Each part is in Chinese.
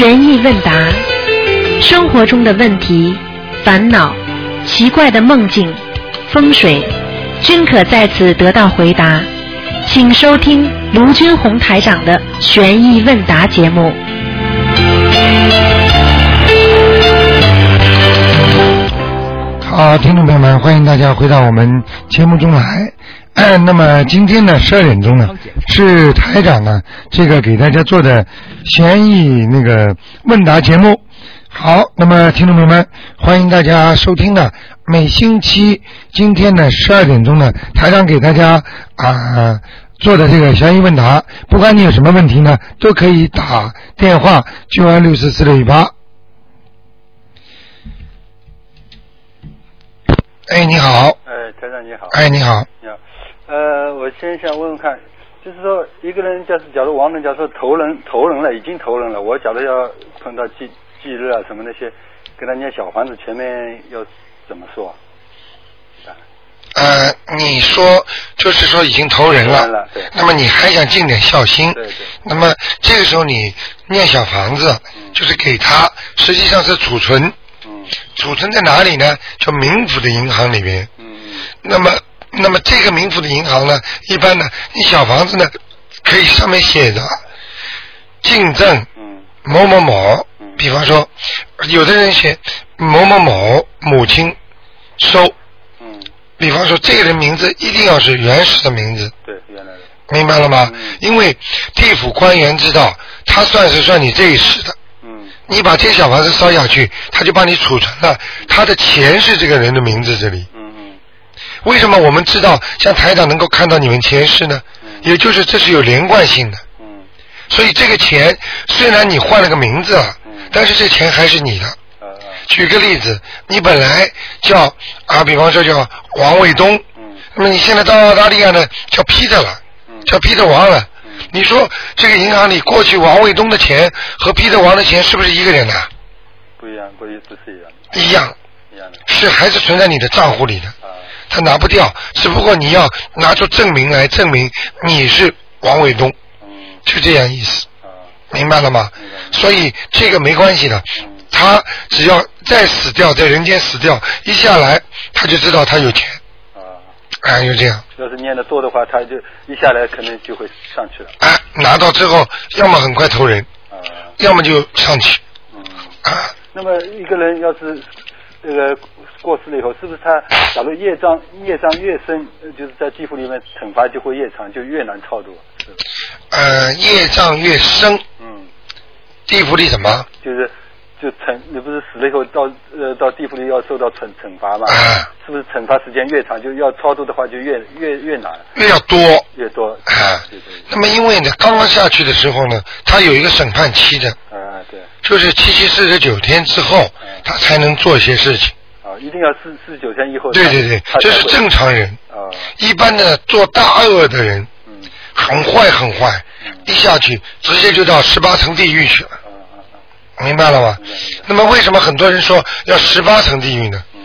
悬疑问答，生活中的问题、烦恼、奇怪的梦境、风水，均可在此得到回答。请收听卢军红台长的悬疑问答节目。好，听众朋友们，欢迎大家回到我们节目中来。那么今天呢，十二点钟呢，是台长呢这个给大家做的悬疑那个问答节目。好，那么听众朋友们，欢迎大家收听呢。每星期今天呢十二点钟呢，台长给大家啊做的这个悬疑问答，不管你有什么问题呢，都可以打电话九二六四四六一八。哎，你好。哎，台长你好。哎，你好。你好。呃，我先想问问看，就是说一个人，假是假如亡人，假如投人投人了，已经投人了，我假如要碰到忌忌日啊什么那些，跟他念小房子，前面要怎么说？呃，你说就是说已经投人了，那么你还想尽点孝心，对对那么这个时候你念小房子，就是给他，实际上是储存，嗯储存在哪里呢？就冥府的银行里边。嗯那么，那么这个名府的银行呢，一般呢，你小房子呢，可以上面写着进赠嗯某某某嗯，比方说，有的人写某某某母亲收，嗯，比方说这个人名字一定要是原始的名字，对，原来的，明白了吗？嗯因为地府官员知道，他算是算你这一世的。嗯你把这小房子烧下去，他就帮你储存了，他的钱是这个人的名字这里。为什么我们知道像台长能够看到你们前世呢？嗯。也就是这是有连贯性的，嗯。所以这个钱虽然你换了个名字啊嗯，但是这钱还是你的。呃呃举个例子，你本来叫啊，比方说叫王卫东，嗯。那么你现在到澳大利亚呢叫 Peter 了，嗯。叫 Peter 王了。嗯。你说这个银行里过去王卫东的钱和 Peter 王的钱是不是一个人呐、不一样，不一不是一样的，一样，一样的。是还是存在你的账户里的，啊他拿不掉，只不过你要拿出证明来证明你是王伟东，嗯就这样意思，啊明白了吗？所以这个没关系的，嗯他只要再死掉，在人间死掉，一下来他就知道他有钱，啊，啊，就这样，要是念的多的话，他就一下来可能就会上去了，啊，拿到之后，要么很快投人，啊要么就上去，嗯。啊，那么一个人要是这个过世了以后，是不是他假如业障业障越深，呃就是在地府里面惩罚就会越长，就越难超度？呃，业障越深，嗯，地府里什么？就是就惩，你不是死了以后到呃到地府里要受到惩惩罚嘛？啊是不是惩罚时间越长，就要超度的话就越越越难，越要多，越多？啊对对，那么因为呢，刚刚下去的时候呢，他有一个审判期的，啊对，就是七七四十九天之后，他才能做一些事情。啊一定要四四十九天以后。对对对，这是正。常人。啊一般的做大恶的人，嗯很坏很坏，一下去直接就到十八层地狱去了，明白了吗？那么为什么很多人说要十八层地狱呢？嗯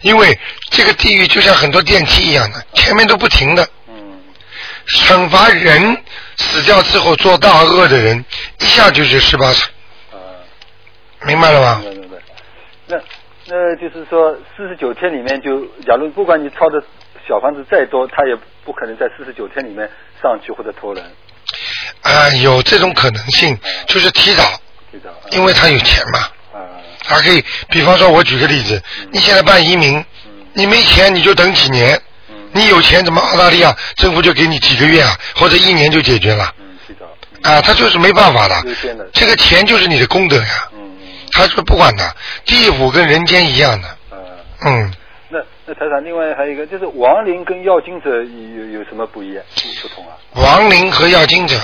因为这个地狱就像很多电梯一样的，前面都不停的嗯惩罚人死掉之后做大恶的人，一下就是十八层，啊。明白了吗明？白明白。那那就是说，四十九天里面就，假如不管你抄的小房子再多，他也不可能在四十九天里面上去或者投人，啊，有这种可能性，就是提早，提早？因为他有钱嘛，啊。他可以，比方说，我举个例子，你现在办移民，你没钱你就等几年，嗯。你有钱怎么澳大利亚政府就给你几个月啊，或者一年就解决了。嗯，提早。啊？他就是没办法的。这个钱就是你的功德呀，他说不管的，地府跟人间一样的，啊。嗯，那那台长，另外还有一个就是亡灵跟要经者有有什么不一样不不同啊？亡灵和要经者，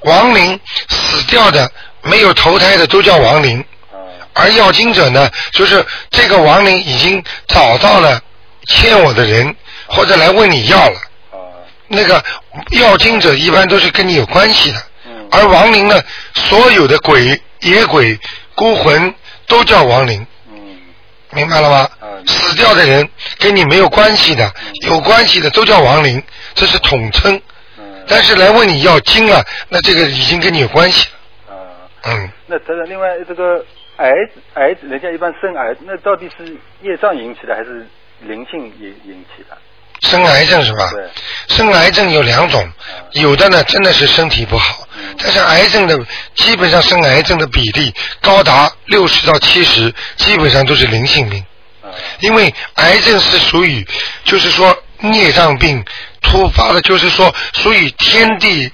亡灵死掉的没有投胎的都叫亡灵，啊而要经者呢，就是这个亡灵已经找到了欠我的人，或者来问你要了。啊那个要经者一般都是跟你有关系的，嗯而亡灵呢，所有的鬼、野鬼、孤魂都叫亡灵，嗯明白了吗？嗯死掉的人跟你没有关系的，有关系的都叫亡灵，这是统称。嗯但是来问你要经了，那这个已经跟你有关系了。啊。嗯，那他的另外这个癌癌，人家一般生癌，那到底是业障引起的还是灵性引引起的？生癌症是吧？对。生癌症有两种，有的呢真的是身体不好，但是癌症的基本上生癌症的比例高达六十到七十，基本上都是灵性病。啊因为癌症是属于，就是说孽障病突发的，就是说属于天地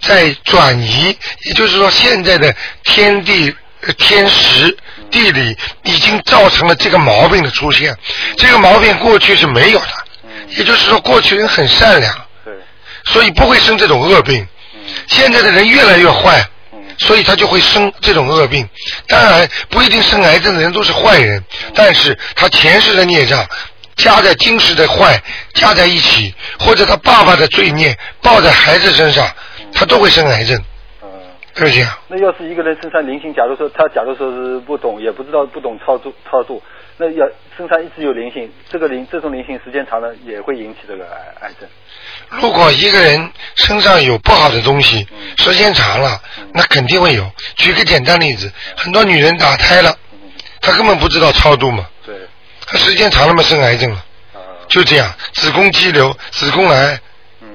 在转移，也就是说现在的天地、呃天时、地理已经造成了这个毛病的出现。这个毛病过去是没有的，也就是说过去人很善良，对，所以不会生这种恶病。嗯现在的人越来越坏，嗯所以他就会生这种恶病。当然，不一定生癌症的人都是坏人，但是他前世的孽障加在今世的坏加在一起，或者他爸爸的罪孽报在孩子身上，他都会生癌症，嗯。就是这样。那要是一个人身上灵性，假如说他假如说是不懂，也不知道不懂操作操作，那要身上一直有灵性，这个灵这种灵性时间长了也会引起这个癌癌症。如果一个人身上有不好的东西，时间长了，那肯定会有。举个简单例子，很多女人打胎了，嗯，她根本不知道超度嘛，对，她时间长了嘛生癌症了，啊，就这样，子宫肌瘤、子宫癌，嗯，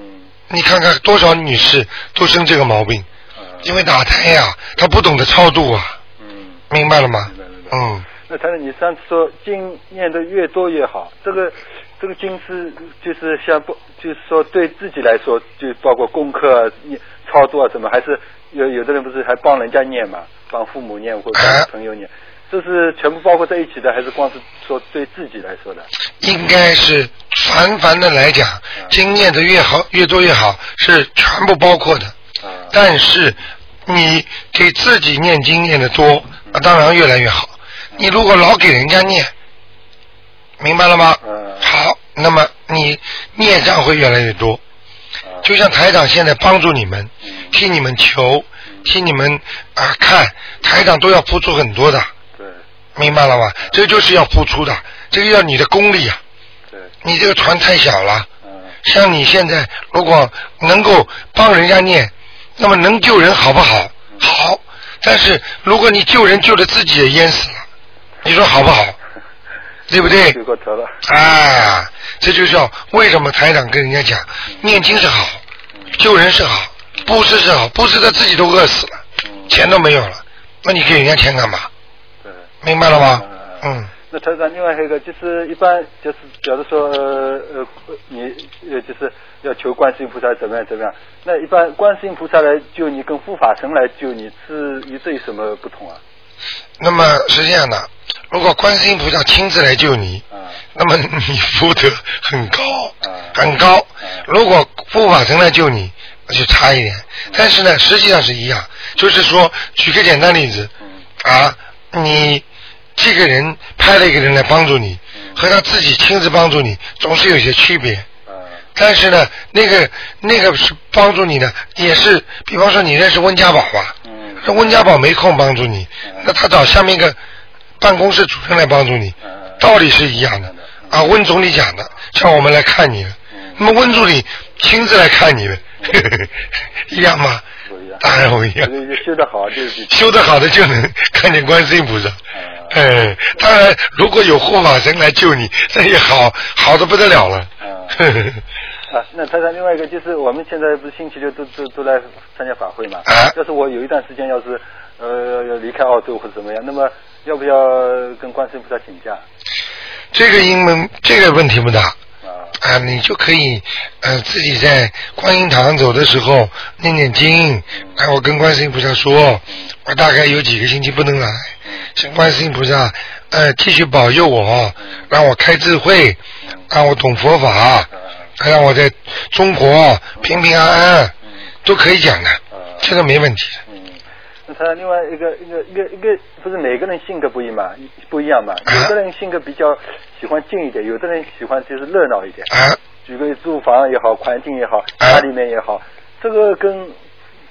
你看看多少女士都生这个毛病，啊，因为打胎呀、她不懂得超度啊，嗯。明白了吗嗯，那谈谈你上次说经念的越多越好，这个这个经是就是像不就是说对自己来说，就包括功课啊、念操作啊什么，还是有有的人不是还帮人家念嘛，帮父母念或者哎帮朋友念，这是全部包括在一起的，还是光是说对自己来说的？应该是凡凡的来讲，经念的越好越多越好，是全部包括的。啊，但是你给自己念经念的多，那当然越来越好。你如果老给人家念，明白了吗？嗯。好，那么你孽障会越来越多。啊就像台长现在帮助你们，嗯。替你们求，替你们啊看，台长都要付出很多的，对。明白了吗？这就是要付出的，这个要你的功力啊。对，你这个船太小了，嗯。像你现在如果能够帮人家念，那么能救人好不好？好，但是如果你救人救的自己也淹死了，你说好不好？对不对？回过头了，啊，这就叫为什么台长跟人家讲，念经是好，救人是好，布施是好，布施他自己都饿死了，嗯，钱都没有了，那你给人家钱干嘛？对。明白了吗？嗯嗯，那台长，另外还有一个就是一般就是，假如说呃呃你呃就是要求观世音菩萨怎么样怎么样，那一般观世音菩萨来救你跟护法神来救你是与这有什么不同啊？那么是这样的，如果观世音菩萨亲自来救你，啊那么你福德很高啊，很高啊。如果护法神来救你，那就差一点。但是呢，实际上是一样。就是说，举个简单例子嗯啊，你这个人派了一个人来帮助你，和他自己亲自帮助你，总是有些区别。啊但是呢，那个那个是帮助你的，也是，比方说你认识温家宝吧，嗯那温家宝没空帮助你，那他找下面一个办公室主任来帮助你，嗯道理是一样的啊。温总理讲的，叫我们来看你了，那么温总理亲自来看你了，一样吗？不一样，当然不一样这。个修得好就是 修得好的就能 看见观世音菩萨。哎，当然，如果有护法神来救你，那也好，好的不得了了。啊，那台长，另外一个就是我们现在不是星期六都都都来参加法会嘛？啊要是我有一段时间要是呃要离开澳洲或者怎么样，那么要不要跟观世音菩萨请假？这个因为这个问题不大啊啊，你就可以呃自己在观音堂走的时候念念经，哎，我跟观世音菩萨说，我大概有几个星期不能来，请观世音菩萨呃继续保佑我，让我开智慧，让我懂佛法，让我在中国平平安安，都可以讲的，这个没问题的。嗯，那他另外一个一个一个一个不是每个人性格不一嘛，不一样嘛，有的人性格比较喜欢静一点，有的人喜欢就是热闹一点。啊，举个住房也好，环境也好，啊家里面也好，这个跟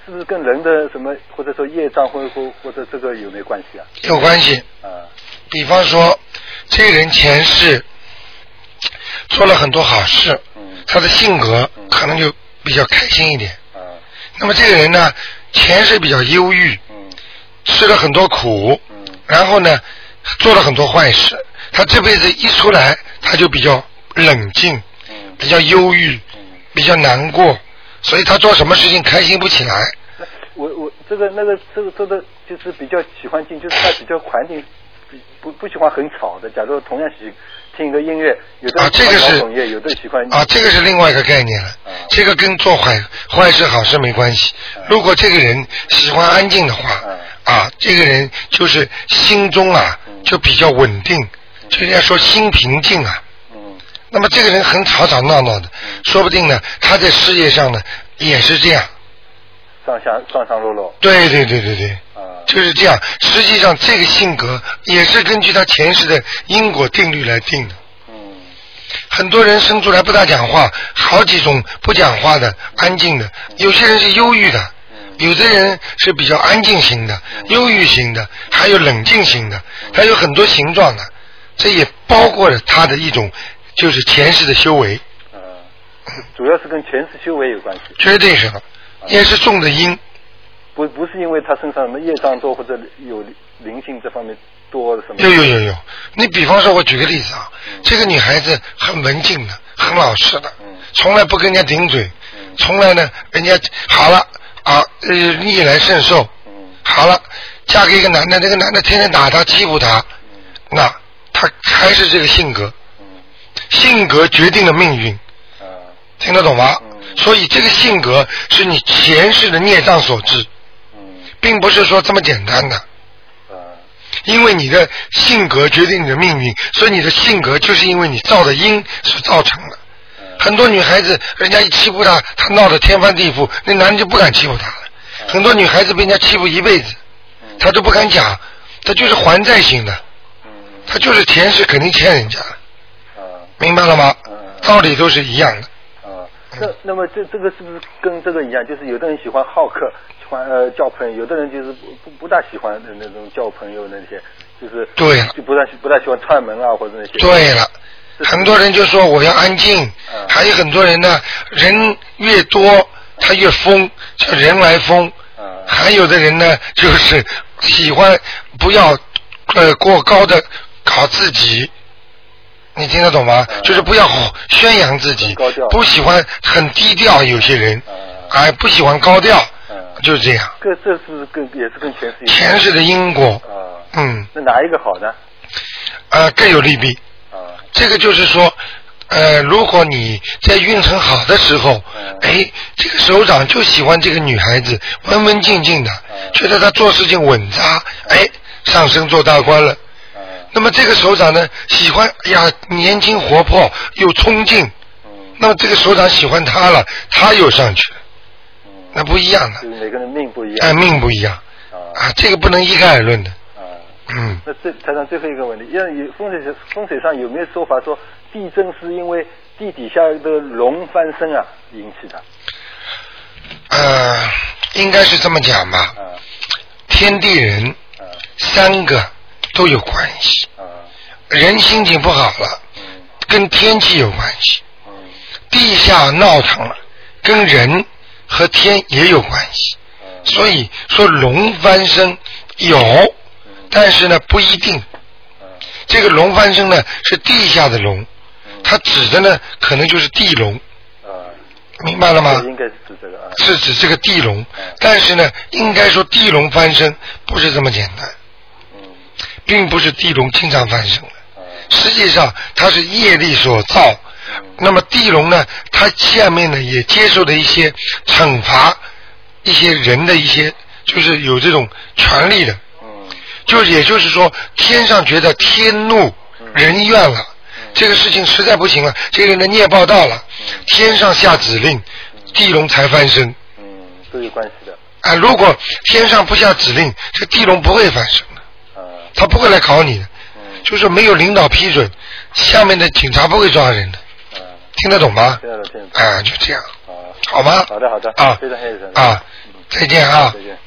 是不是跟人的什么或者说业障或或或者这个有没有关系啊？有关系。啊比方说，这个人前世做了很多好事，嗯他的性格可能就比较开心一点。啊那么这个人呢，前世比较忧郁，嗯吃了很多苦，嗯然后呢做了很多坏事，他这辈子一出来他就比较冷静，嗯比较忧郁，嗯。比较难过，所以他做什么事情开心不起来。我我这个那个这个这个就是比较喜欢静，就是他比较环境比不不喜欢很吵的。假如同样喜听一个音乐，有的喜欢这个是摇滚乐，有的喜欢啊，这个是另外一个概念了啊。这个跟做坏坏事好事没关系啊。如果这个人喜欢安静的话啊，啊，这个人就是心中啊嗯就比较稳定，就人家说心平静啊。嗯那么这个人很吵吵闹闹的，说不定呢，他在事业上呢也是这样。上下上上落落对对对对对，啊就是这样。实际上，这个性格也是根据他前世的因果定律来定的。嗯很多人生出来不大讲话，好几种不讲话的、安静的，有些人是忧郁的，有的人是比较安静型的、忧郁型的，还有冷静型的，还有很多形状的，这也包括了他的一种就是前世的修为，啊，主要是跟前世修为有关系，绝对是的，也是种的因。不不是因为他身上什么业障多或者有灵性这方面多什么。有有有有，你比方说，我举个例子啊，这个女孩子很文静的，很老实的嗯，从来不跟人家顶嘴嗯，从来呢，人家好了啊，呃，逆来顺受，嗯。好了，嫁给一个男的，那个男的天天打她欺负她，那她还是这个性格，嗯。性格决定了命运，啊。听得懂吗？嗯？所以这个性格是你前世的孽障所致，嗯并不是说这么简单的。啊因为你的性格决定你的命运，所以你的性格就是因为你造的因所造成的。很多女孩子，人家一欺负她，她闹得天翻地覆，那男人就不敢欺负她了。很多女孩子被人家欺负一辈子，她都不敢讲，她就是还债型的，嗯她就是前世肯定欠人家，啊明白了吗嗯？道理都是一样的。啊，那那么这这个是不是跟这个一样？就是有的人喜欢好客，喜欢呃交朋友，有的人就是不不不大喜欢的那种交朋友那些，就是对就不大不大喜欢串门啊或者那些。对了，很多人就说我要安静嗯，还有很多人呢，人越多他越疯，叫人来疯。嗯还有的人呢，就是喜欢不要呃过高的搞自己，你听得懂吗？嗯就是不要宣扬自己不喜欢很低调。有些人嗯哎不喜欢高调，嗯，就是这样。这这是跟也是跟前世前世的因果，啊，嗯，那哪一个好呢？呃各有利弊。啊这个就是说，呃，如果你在运程好的时候，嗯哎，这个首长就喜欢这个女孩子，文文静静的，嗯觉得她做事情稳扎，哎，上升做大官了。啊那么这个首长呢，喜欢，哎呀，年轻活泼有冲劲，嗯。那么这个首长喜欢他了，他又上去。了，嗯，那不一样的，就是每个人命不一样。哎，样命不一样。啊。啊，这个不能一概而论的，啊。嗯。那这台上最后一个问题，因为有风水风水上有没有说法说地震是因为地底下的龙翻身啊引起的？呃，应该是这么讲吧，啊。天地人啊。三个都有关系。啊人心情不好了，嗯跟天气有关系；嗯地下闹腾了，跟人和天也有关系。嗯所以说龙翻身有，但是呢不一定。嗯这个龙翻身呢是地下的龙，它指的呢可能就是地龙，啊，明白了吗？应该是指这个啊。是指这个地龙，但是呢，应该说地龙翻身不是这么简单，嗯并不是地龙经常翻身的。啊实际上它是业力所造。那么地龙呢，它下面呢也接受了一些惩罚，一些人的一些就是有这种权利的，嗯。就是也就是说天上觉得天怒人怨了，这个事情实在不行了，这个人的孽报到了，天上下指令，地龙才翻身。嗯，都有关系的。啊，如果天上不下指令，这地龙不会翻身他不会来搞你的。嗯就是没有领导批准，下面的警察不会抓人的，啊，听得懂吗？听得懂听得懂啊，就这样，啊。好吗？好的好的啊非常谢谢啊，再见啊再！见。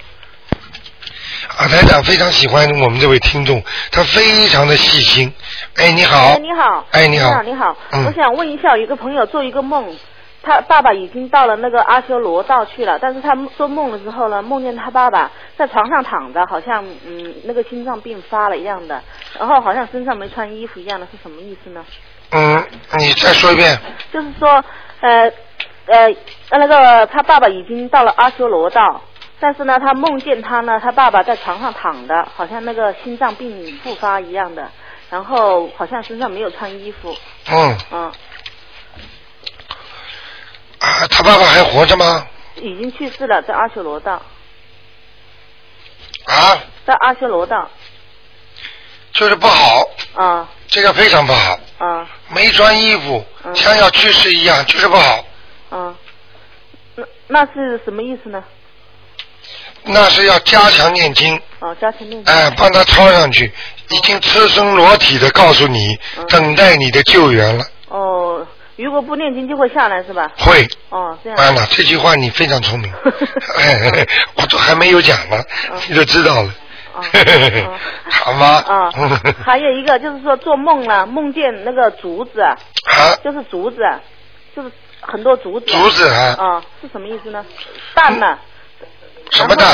啊，台长非常喜欢我们这位听众，他非常的细心。哎，你好哎，，你好。哎你好你好，你好。嗯我想问一下，有一个朋友做一个梦，他爸爸已经到了那个阿修罗道去了，但是他做梦的时候呢，梦见他爸爸在床上躺着，好像嗯那个心脏病发了一样的，然后好像身上没穿衣服一样的，是什么意思呢？嗯，你再说一遍。就是说，呃呃，那个他爸爸已经到了阿修罗道，但是呢，他梦见他呢，他爸爸在床上躺着，好像那个心脏病复发一样的，然后好像身上没有穿衣服，嗯，嗯，啊，他爸爸还活着吗？已经去世了，在阿修罗道，啊，在阿修罗道，就是不好，啊。这个非常不好，啊。没穿衣服，嗯。像要去世一样，就是不好。啊，那那是什么意思呢？那是要加强念经，哦，加强念经，哎，帮他抄上去，已经赤身裸体的告诉你，嗯。等待你的救援了。哦，如果不念经就会下来是吧？会，哦，这样，完了，这句话你非常聪明，哎，我都还没有讲呢，嗯你就知道了，哦 哦好吗？啊，还有一个就是说做梦了，梦见那个竹子，啊，啊，就是竹子，啊，就是很多竹子。竹子啊，啊，是什么意思呢？断了。什么蛋？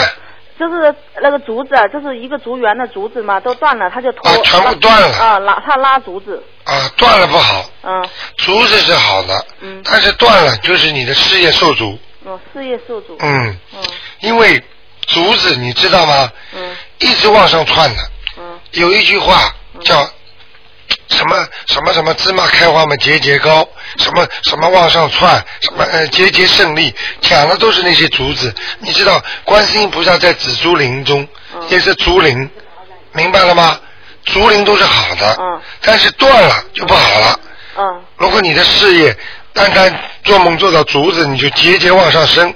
就是那个竹子，啊，就是一个竹园的竹子嘛，都断了，他就拖。啊全部断了啊，拉他拉竹子，啊，断了不好，嗯竹子是好的，嗯但是断了就是你的事业受阻，哦，事业受阻。嗯，嗯因为竹子你知道吗？嗯一直往上窜的，嗯有一句话叫什么什么什么芝麻开花嘛节节高，什么什么往上窜，什么呃节节胜利，讲的都是那些竹子。你知道观世音菩萨在紫竹林中嗯也是竹林，明白了吗？竹林都是好的，嗯但是断了就不好了。嗯如果你的事业单单做梦做到竹子，你就节节往上升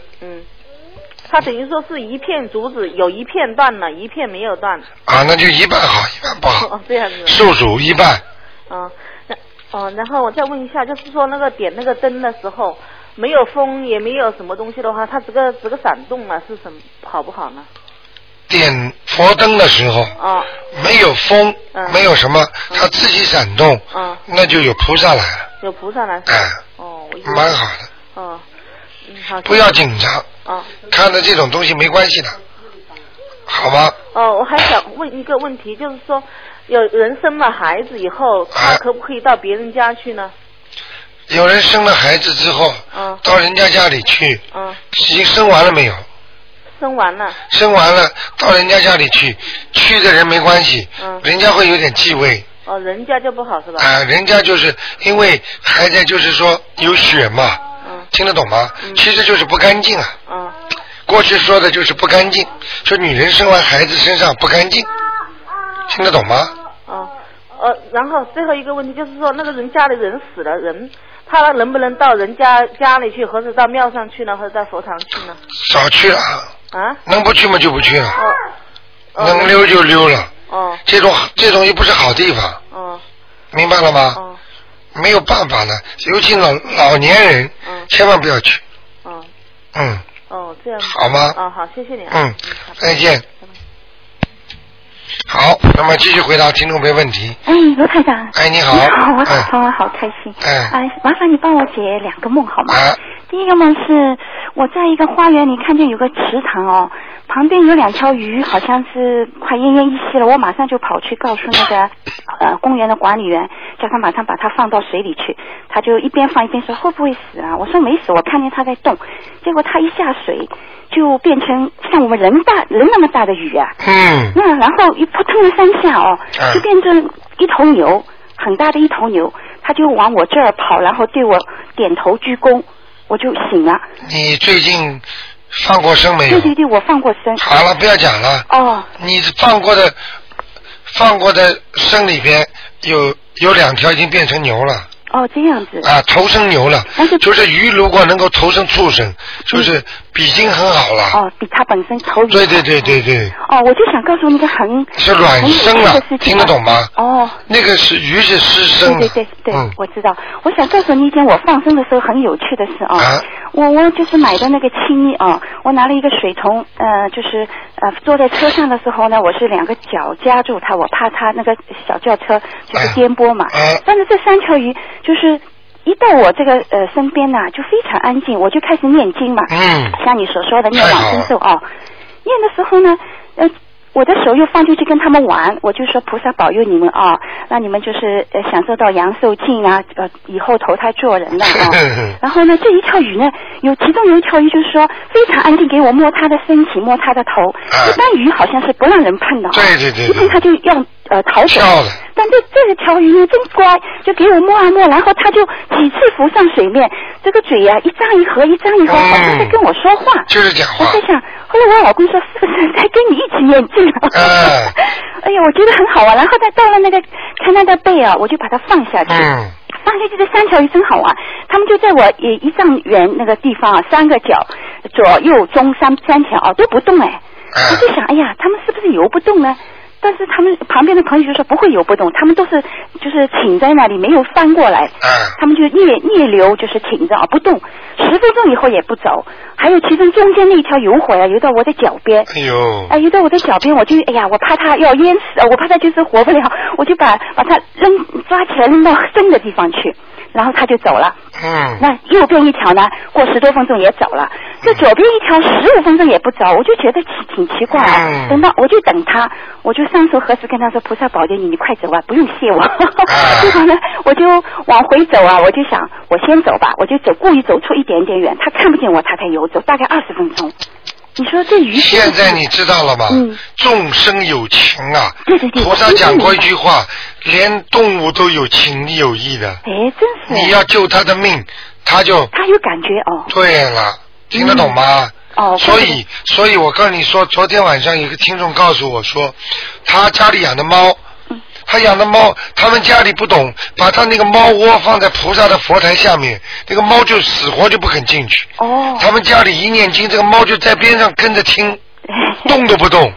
嗯，他等于说是一片竹子，有一片断了，一片没有断。啊，那就一半好，一半不好哦，，这样子。受阻一半。嗯，那哦，然后我再问一下，就是说那个点那个灯的时候，没有风也没有什么东西的话，它这个这个闪动啊是什么好不好呢？点佛灯的时候，哦没有风，嗯没有什么，它自己闪动，嗯，那就有菩萨来了，有菩萨来。哎，哦，蛮好的，哦。不要紧张，哦看到这种东西没关系的，好吗？哦，我还想问一个问题，就是说，有人生了孩子以后，他啊可不可以到别人家去呢？有人生了孩子之后，嗯到人家家里去，嗯，已经生完了没有？生完了。生完了到人家家里去，去的人没关系，嗯人家会有点忌讳，哦，人家就不好是吧？啊、人家就是因为还在就是说有血嘛，嗯听得懂吗？嗯其实就是不干净啊。嗯过去说的就是不干净，说女人生完孩子身上不干净，听得懂吗？哦呃，然后最后一个问题就是说，那个人家里人死了，人他能不能到人家家里去，或者到庙上去呢，或者到佛堂去呢？少去了啊，啊？能不去吗就不去了，哦。哦能溜就溜了。哦这种这种又不是好地方，哦明白了吗？哦没有办法的，尤其老老年人，嗯千万不要去。嗯嗯，哦，这样。好吗哦，好，谢谢你啊。嗯再见好，那么继续回答听众朋友问题。哎，罗台长。哎你好你好，我哎打通了，好开心。哎哎，麻烦你帮我解两个梦好吗？啊第一个梦是我在一个花园里看见有个池塘哦，旁边有两条鱼，好像是快奄奄一息了。我马上就跑去告诉那个 呃公园的管理员，叫他马上把它放到水里去。他就一边放一边说会不会死啊？我说没死，我看见它在动。结果它一下水就变成像我们人大人那么大的鱼啊。嗯那然后一扑腾了三下哦嗯，就变成一头牛，很大的一头牛，它就往我这儿跑，然后对我点头鞠躬，我就醒了。你最近放过生没有对？对对，我放过生。好了，不要讲了。哦你放过的放过的生里边有有两条已经变成牛了哦，这样子。啊，投生牛了但是。就是鱼如果能够投生畜生，就是已经很好了。哦，比它本身投鱼。对对对对。对，哦，我就想告诉你一个很是卵生的听得懂吗？哦。那个是鱼是湿生。对对对对，嗯我知道。我想告诉你一件我放生的时候很有趣的事啊。啊我我就是买的那个青衣啊，我拿了一个水桶，呃，就是呃坐在车上的时候呢，我是两个脚夹住它，我怕它那个小轿车就是颠簸嘛。啊但是这三条鱼就是一到我这个呃身边呐、就非常安静，我就开始念经嘛，嗯像你所说的念往生咒哦。念的时候呢，呃，我的手又放进去跟他们玩，我就说菩萨保佑你们啊，让你们就是呃享受到阳寿尽啊，呃以后投胎做人了啊。然后呢，这一条鱼呢，有其中有一条鱼就是说非常安静，给我摸它的身体，摸它的头。啊一般鱼好像是不让人碰的啊，对对对对一碰它就要呃逃走。跳了但这这条鱼呢真乖，就给我摸啊摸，然后它就几次浮上水面，这个嘴呀、一张一合，一张一合，嗯好像在跟我说话。就是讲话我在想，后来我老公说是不是在跟你一起念经啊？嗯哎 呀，我觉得很好玩。然后再到了那个看他的背啊，我就把它放下去。嗯放下去这三条鱼真好玩，他们就在我一一丈远那个地方啊，三个角，左右中三三条啊都不动哎。嗯我就想，哎呀，他们是不是游不动呢？但是他们旁边的朋友就说不会游不动，他们都是就是挺在那里没有翻过来。嗯。他们就逆逆流，就是挺着啊不动，十分钟以后也不走。还有其中中间那一条游回来，游到我的脚边，哎呦，哎，游到我的脚边，我就哎呀，我怕它要淹死，呃我怕它就是活不了，我就把把它扔抓起来扔到深的地方去，然后他就走了。嗯，那右边一条呢，过十多分钟也走了，这左边一条十五分钟也不走，我就觉得挺挺奇怪啊。嗯等到我就等他，我就双手合十跟他说：“菩萨保佑你，你快走啊，不用谢我。啊 结果呢，我就往回走啊，我就想我先走吧，我就走，故意走出一点点远，他看不见我，他才游走，大概二十分钟。你说这鱼现在你知道了吗？嗯众生有情啊。对对对菩萨讲过一句话，连动物都有情有义的。哎，真是你要救他的命，他就他有感觉哦对了，听得懂吗？哦，所以，所以我跟你说，昨天晚上有个听众告诉我说，他家里养的猫，嗯他养的猫，他们家里不懂，把他那个猫窝放在菩萨的佛台下面，那个猫就死活就不肯进去。哦，他们家里一念经，这个猫就在边上跟着听，动都不动，哎，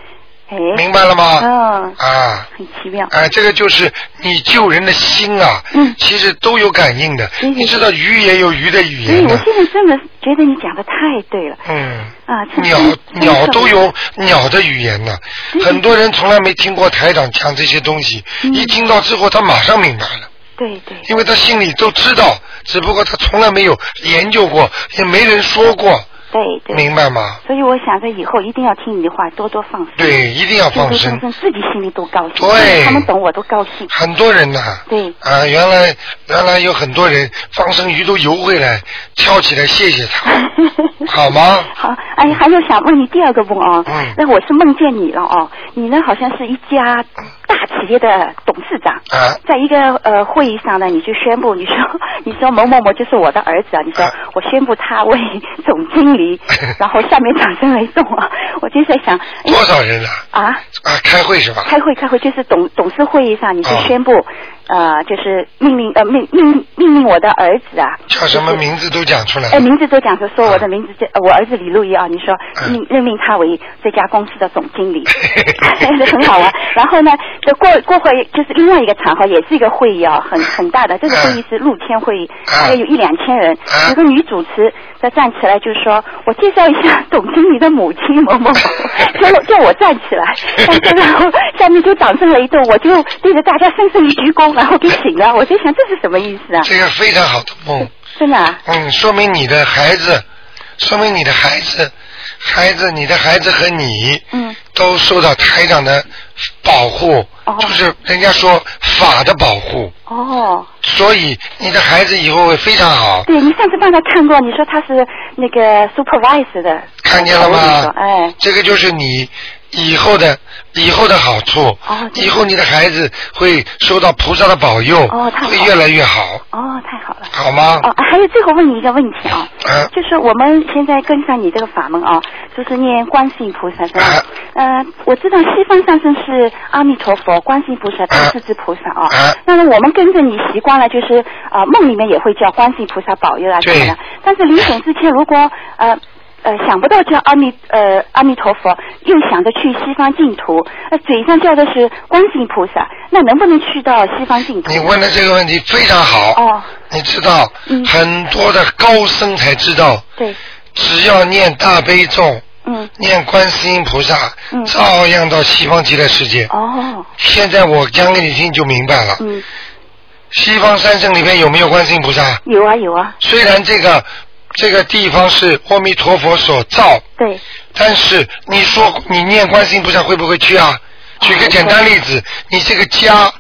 明白了吗？嗯，啊。很奇妙。哎，这个就是你救人的心啊，嗯。其实都有感应的。对对你知道鱼也有鱼的语言的，现在真的觉得你讲的太对了。嗯。啊！鸟鸟都有鸟的语言呢，嗯很多人从来没听过台长讲这些东西，嗯。一听到之后他马上明白了，对对，因为他心里都知道，只不过他从来没有研究过，也没人说过，对对。明白吗？所以我想着以后一定要听你的话，多多放生。对，一定要放生多多放。生，自己心里都高兴。对他们懂我都高兴。很多人呐、对啊，原来原来有很多人放生鱼都游回来，跳起来谢谢他，好吗？好，哎，还有想问你第二个梦哦，嗯那我是梦见你了哦，你呢好像是一家大企业的董事长，啊在一个呃会议上呢，你就宣布，你说你说某某某就是我的儿子啊，你说啊我宣布他为总经理，然后下面掌声雷动啊，我就在想，哎多少人啊？啊，啊，开会是吧？开会开会就是董董事会议上，你就啊宣布，呃，就是命令呃命命命令我的儿子啊，叫什么名字都讲出来哎，了。名字都讲出说我的名字叫、呃我儿子李路易啊，你说嗯命任命他为这家公司的总经理，很好玩。然后呢，这过过会就是另外一个场合，也是一个会议啊，很很大的。这个会议是露天会议，大概有一两千人。嗯有个女主持她站起来就说：“我介绍一下总经理的母亲某某某。”叫我叫我站起来，然后下面就掌声雷动，我就对着大家深深一鞠躬，然后给醒了。我就想这是什么意思啊？这个非常好的梦，真的啊？嗯，说明你的孩子，说明你的孩子，孩子，你的孩子和你，嗯，都受到台长的保护，哦就是人家说法的保护，哦。所以你的孩子以后会非常好。对你上次帮他看过，你说他是那个 supervise 的，看见了吗？哎，这个就是你以后的以后的好处。哦以后你的孩子会受到菩萨的保佑，哦太好会越来越好，哦，太好了。好吗？哦，还有最后问你一个问题啊，啊就是我们现在跟上你这个法门啊，就是念观世音菩萨是吧？啊呃，我知道西方上身是阿弥陀佛、观世音菩萨、大势至菩萨啊。啊那么我们跟着你习惯了，就是啊、梦里面也会叫观世音菩萨保佑啊什么对的。但是临走之前，如果呃。呃，想不到叫阿弥呃阿弥陀佛，又想着去西方净土，呃，嘴上叫的是观世音菩萨，那能不能去到西方净土？你问的这个问题非常好。哦，你知道，嗯很多的高僧才知道，对，只要念大悲咒，嗯，念观世音菩萨，嗯照样到西方极乐世界。哦，现在我讲给你听就明白了。嗯，西方三圣里面有没有观世音菩萨？有啊有啊，虽然这个这个地方是阿弥陀佛所造，对，但是你说你念观世音菩萨会不会去啊？举个简单例子，你这个家，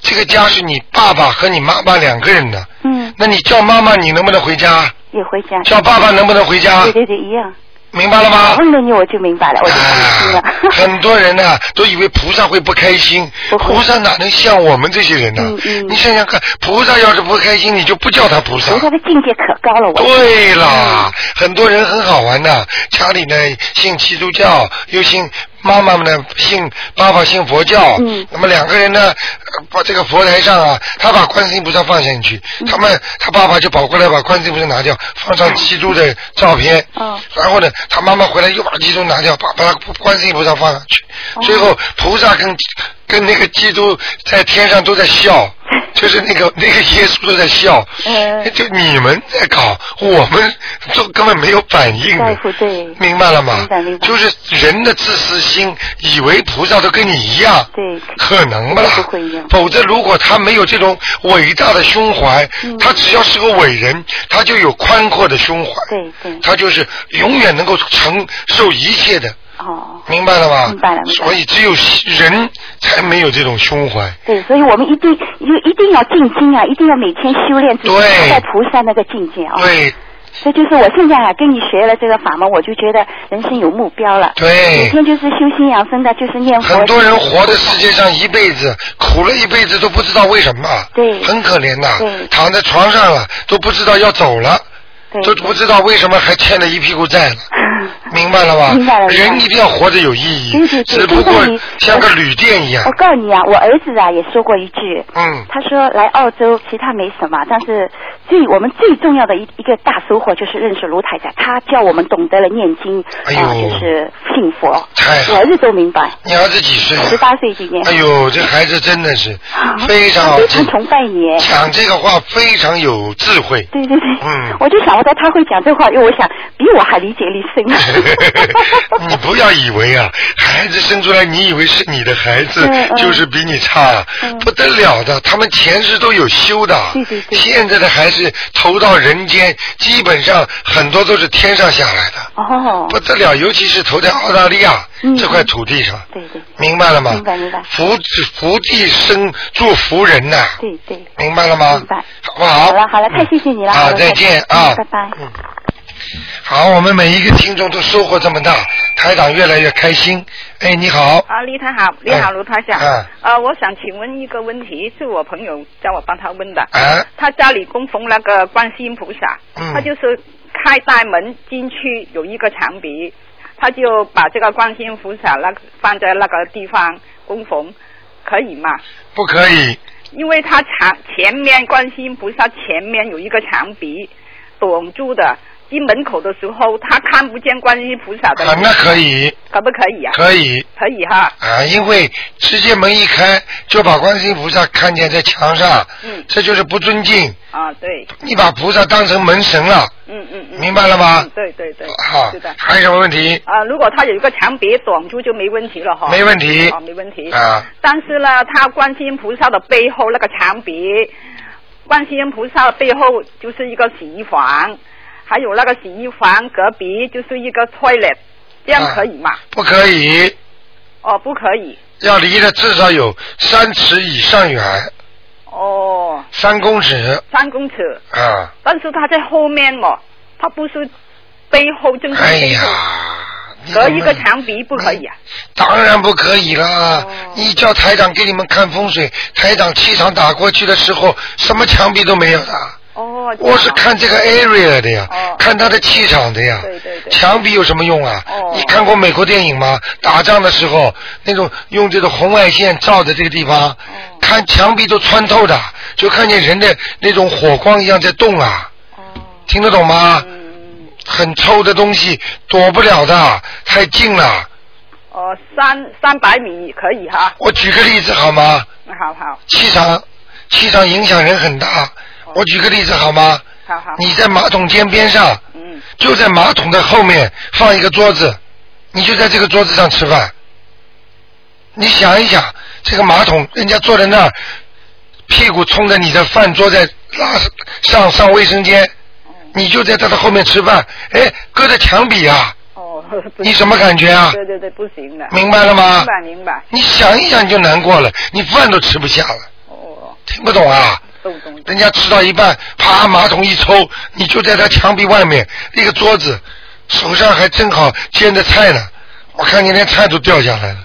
这个家是你爸爸和你妈妈两个人的，嗯，那你叫妈妈，你能不能回家？也回家。叫爸爸能不能回家对？对对，一样。明白了吗？问了你我就明白了，我就开心了。啊，很多人呢、都以为菩萨会不开心，菩萨哪能像我们这些人呢、嗯嗯你想想看，菩萨要是不开心，你就不叫他菩萨菩。萨的境界可高了，我。对啦，很多人很好玩的，家里呢信基督教，又信妈妈们呢信爸爸信佛教，嗯那么两个人呢，呃把这个佛台上啊，他把观世音菩萨放进去，嗯。他们他爸爸就跑过来把观世音菩萨拿掉，放上基督的照片，嗯。然后呢，他妈妈回来又把基督拿掉，把把观世音菩萨放上去，哦。最后菩萨跟跟那个基督在天上都在笑。就是那个那个耶稣都在笑，呃就你们在搞，我们都根本没有反应的明白了吗就是人的自私心，以为菩萨都跟你一样，对可能吧不会一样？否则，如果他没有这种伟大的胸怀，嗯他只要是个伟人，他就有宽阔的胸怀，对对他就是永远能够承受一切的，哦，明白了吧？明白了所以只有人才没有这种胸怀。对，所以我们一定就一定要静心啊，一定要每天修炼自己，对达到菩萨那个境界啊。对这就是我现在啊，跟你学了这个法门，我就觉得人生有目标了。对每，天就是修心养生的，就是念佛。很多人活在世界上一辈子，苦了一辈子都不知道为什么，对很可怜呐对，躺在床上了都不知道要走了，对都不知道为什么还欠了一屁股债呢。明白了吧？明白了人一定要活着有意义，对对对只不过像个旅店一样我。告诉你啊，我儿子啊也说过一句，嗯，他说来澳洲其他没什么，但是最我们最重要的一一个大收获就是认识卢太太，他教我们懂得了念经，哎呦啊，就是信佛。太好我儿子都明白，你儿子几岁十啊？八岁今年。哎呦，这孩子真的是啊非常好，他非常崇拜你。讲这个话非常有智慧。对对对，嗯我就想他会讲这话，因为我想比我还理解力深。你不要以为啊，孩子生出来，你以为是你的孩子，就是比你差，嗯不得了的。他们前世都有修的，对对对现在的孩子投到人间，基本上很多都是天上下来的，哦，不得了。尤其是投在澳大利亚、嗯这块土地上，对对明白了吗？明白明白福福地生做福人呐、对对。明白了吗？明白好不好？好了好了，太谢谢你了。好，了再见啊！拜拜。嗯。好，我们每一个听众都收获这么大，台长越来越开心。哎，你好，啊，李台好，你好，嗯卢台长。嗯呃，我想请问一个问题，是我朋友叫我帮他问的。啊，他家里供奉那个观世音菩萨，嗯他就是开大门进去有一个墙壁，他就把这个观世音菩萨那放在那个地方供奉，可以吗？不可以，因为他墙前面观世音菩萨前面有一个墙壁挡住的，进门口的时候他看不见观世音菩萨的。啊，那可以，可不可以啊？可以可以哈。啊，因为直接门一开就把观世音菩萨看见在墙上，嗯这就是不尊敬，啊，对，你把菩萨当成门神了，嗯嗯嗯，明白了吗嗯对对对，好是的。，还有什么问题？啊，如果他有一个墙壁挡住就没问题了哈。没问题啊，没问题。啊，但是呢，他观世音菩萨的背后那个墙壁，观世音菩萨的背后就是一个洗衣房，还有那个洗衣房隔壁就是一个 toilet，这样可以吗？不可以，哦，不可以。要离得至少有三尺以上远，哦，三公尺三公尺，啊。但是他在后面嘛，他不是背后正是哎背后。呀，隔一个墙壁不可以啊？当然不可以啦！哦你叫台长给你们看风水，台长气场打过去的时候，什么墙壁都没有的。哦，我是看这个 area 的呀，哦看他的气场的呀。对对对墙壁有什么用啊？哦你看过美国电影吗？打仗的时候，那种用这个红外线照的这个地方，哦看墙壁都穿透的，就看见人的那种火光一样在动啊。哦，听得懂吗？嗯，很臭的东西躲不了的，太近了。哦，三三百米可以哈，我举个例子好吗？好好气场，气场影响人很大。我举个例子好吗？好好，你在马桶间边上，嗯，就在马桶的后面放一个桌子，你就在这个桌子上吃饭。你想一想，这个马桶人家坐在那儿，屁股冲着你的饭桌在拉上上卫生间，你就在他的后面吃饭，哎，搁着墙壁啊，哦，你什么感觉啊？对对对，不行的。明白了吗明白明白。你想一想你就难过了，你饭都吃不下了，哦，听不懂啊？人家吃到一半，啪，马桶一抽，你就在他墙壁外面一个桌子，手上还正好煎着菜呢，我看你连菜都掉下来了，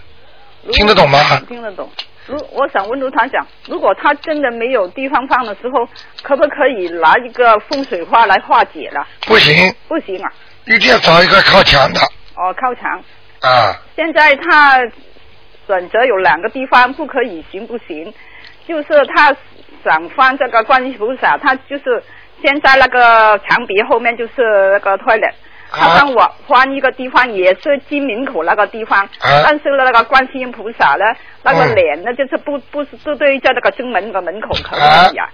听得懂吗？听得懂。如我想问卢团长，如果他真的没有地方放的时候，可不可以拿一个风水画来化解了？不行，不行啊！一定要找一个靠墙的哦，靠墙。啊，现在他选择有两个地方不可以行不行？就是他想放这个观音菩萨，他就是现在那个墙壁后面就是那个 toilet，他啊让我换一个地方，也是进门口那个地方，啊。但是那个观世音菩萨呢，那个嗯。脸呢就是不不是不对在那个正门的门口可可以啊？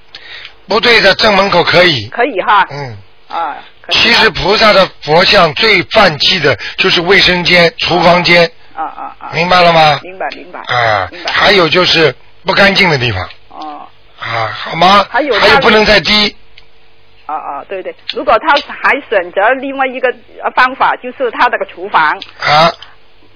不对的，正门口可以。可以哈，嗯，啊，其实菩萨的佛像最犯忌的就是卫生间、厨房间，啊啊啊，明白了吗？明白明白，啊明，白，还有就是不干净的地方。哦。啊，好吗？还有还有不能再低，啊啊，对对，如果他还选择另外一个呃方法，就是他那个厨房。啊。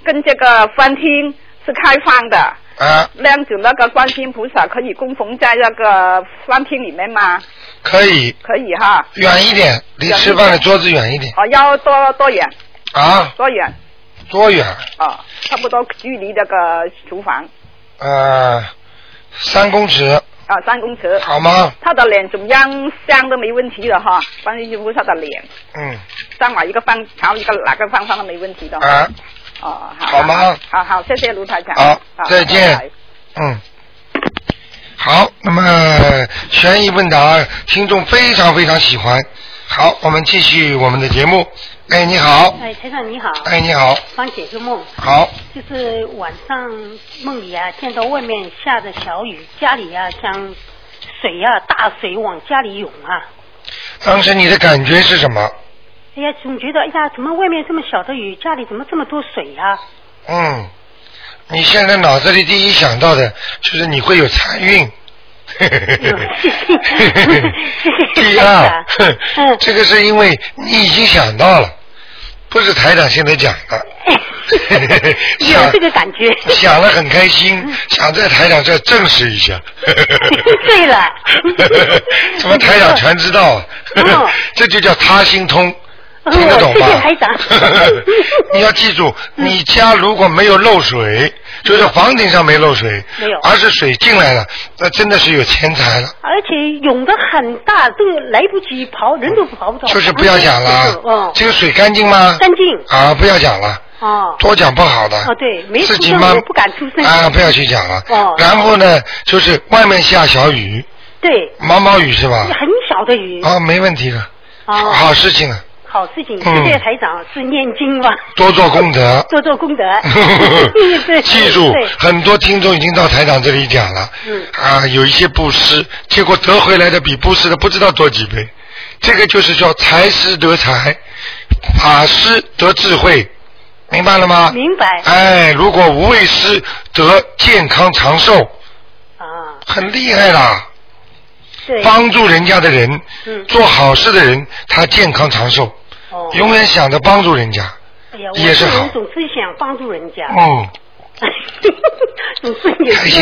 跟这个饭厅是开放的，啊，那样子那个观世音菩萨可以供奉在那个饭厅里面吗？可以。可以哈，远一点，离吃饭的桌子远一点。啊，要多多远？啊，多远？多远？啊，差不多距离那个厨房。呃，三公尺，啊三公尺。好吗？他的脸怎么样像都没问题的哈，观世音菩萨的脸，嗯，上哪一个方朝一个哪个方向都没问题的。啊，哦，好，好吗好好，谢谢卢台长。好再见嗯，好，那么悬疑问答，听众非常非常喜欢。好，我们继续我们的节目。哎，你好，哎，台长你好，哎，你好，帮解个梦，好，就是晚上梦里啊，见到外面下着小雨，家里啊像水啊大水往家里涌啊，当时你的感觉是什么？哎呀，总觉得哎呀，怎么外面这么小的雨，家里怎么这么多水啊？嗯，你现在脑子里第一想到的就是你会有财运。第二，嗯。这个是因为你已经想到了，不是台长现在讲的。有这个感觉。想了很开心，想在台长这证实一下。对了 怎么台长全知道？这就叫他心通。哦听得懂吗？谢谢台长 你要记住，你家如果没有漏水，就是房顶上没漏水，没有而是水进来了，那真的是有钱财了。而且涌得很大，都来不及跑，人都跑不到。就是不要讲了嗯，，这个水干净吗？干净。啊，不要讲了，哦。多讲不好的。哦，对，没自己慢出声我不敢出声。啊，不要去讲了。哦然后呢，就是外面下小雨，对，毛毛雨是吧？很小的雨。啊，没问题的，好事情啊，好事情，嗯谢谢台长，是念经吧？多做功德。多做功德。对，记住，很多听众已经到台长这里讲了，嗯啊，有一些布施，结果得回来的比布施的不知道多几倍，这个就是叫财施得财，法施得智慧，明白了吗？明白哎，如果无畏施得健康长寿，啊，很厉害啦。对，帮助人家的人，嗯做好事的人，他健康长寿，哦，永远想着帮助人家。哎呀，也是好。这人总是想帮助人家，嗯，总是有开心